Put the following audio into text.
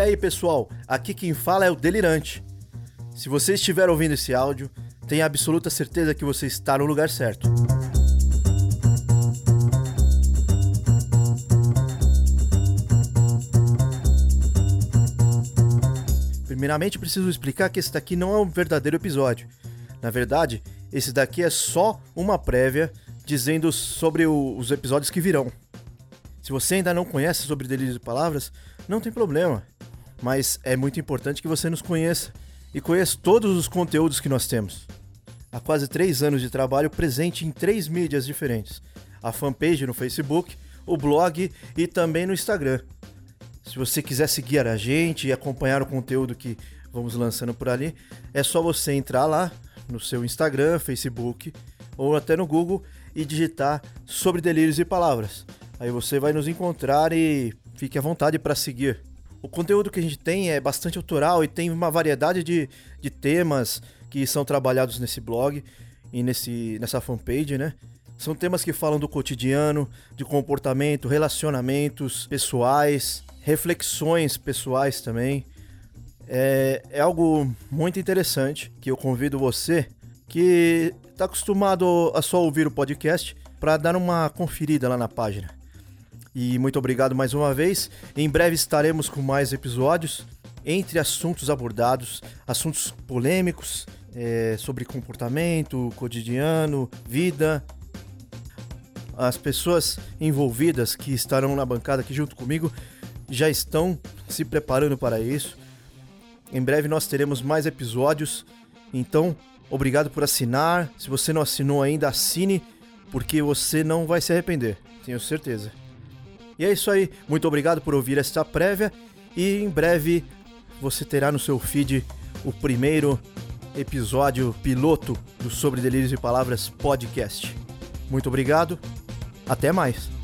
aí, pessoal? Aqui quem fala é o Delirante. Se você estiver ouvindo esse áudio, tenha absoluta certeza que você está no lugar certo. Primeiramente, preciso explicar que esse daqui não é um verdadeiro episódio. Na verdade, esse daqui é só uma prévia dizendo sobre o, os episódios que virão. Se você ainda não conhece sobre Delírios e Palavras, não tem problema. Mas é muito importante que você nos conheça e conheça todos os conteúdos que nós temos. Há quase três anos de trabalho presente em três mídias diferentes: a fanpage no Facebook, o blog e também no Instagram. Se você quiser seguir a gente e acompanhar o conteúdo que vamos lançando por ali, é só você entrar lá no seu Instagram, Facebook ou até no Google e digitar sobre delírios e palavras. Aí você vai nos encontrar e fique à vontade para seguir. O conteúdo que a gente tem é bastante autoral e tem uma variedade de, de temas que são trabalhados nesse blog e nesse, nessa fanpage, né? São temas que falam do cotidiano, de comportamento, relacionamentos pessoais, reflexões pessoais também. É, é algo muito interessante que eu convido você que está acostumado a só ouvir o podcast para dar uma conferida lá na página. E muito obrigado mais uma vez. Em breve estaremos com mais episódios entre assuntos abordados, assuntos polêmicos é, sobre comportamento, cotidiano, vida. As pessoas envolvidas que estarão na bancada aqui junto comigo já estão se preparando para isso. Em breve nós teremos mais episódios. Então, obrigado por assinar. Se você não assinou ainda, assine, porque você não vai se arrepender, tenho certeza. E é isso aí. Muito obrigado por ouvir esta prévia. E em breve você terá no seu feed o primeiro episódio piloto do Sobre Delírios e Palavras podcast. Muito obrigado. Até mais.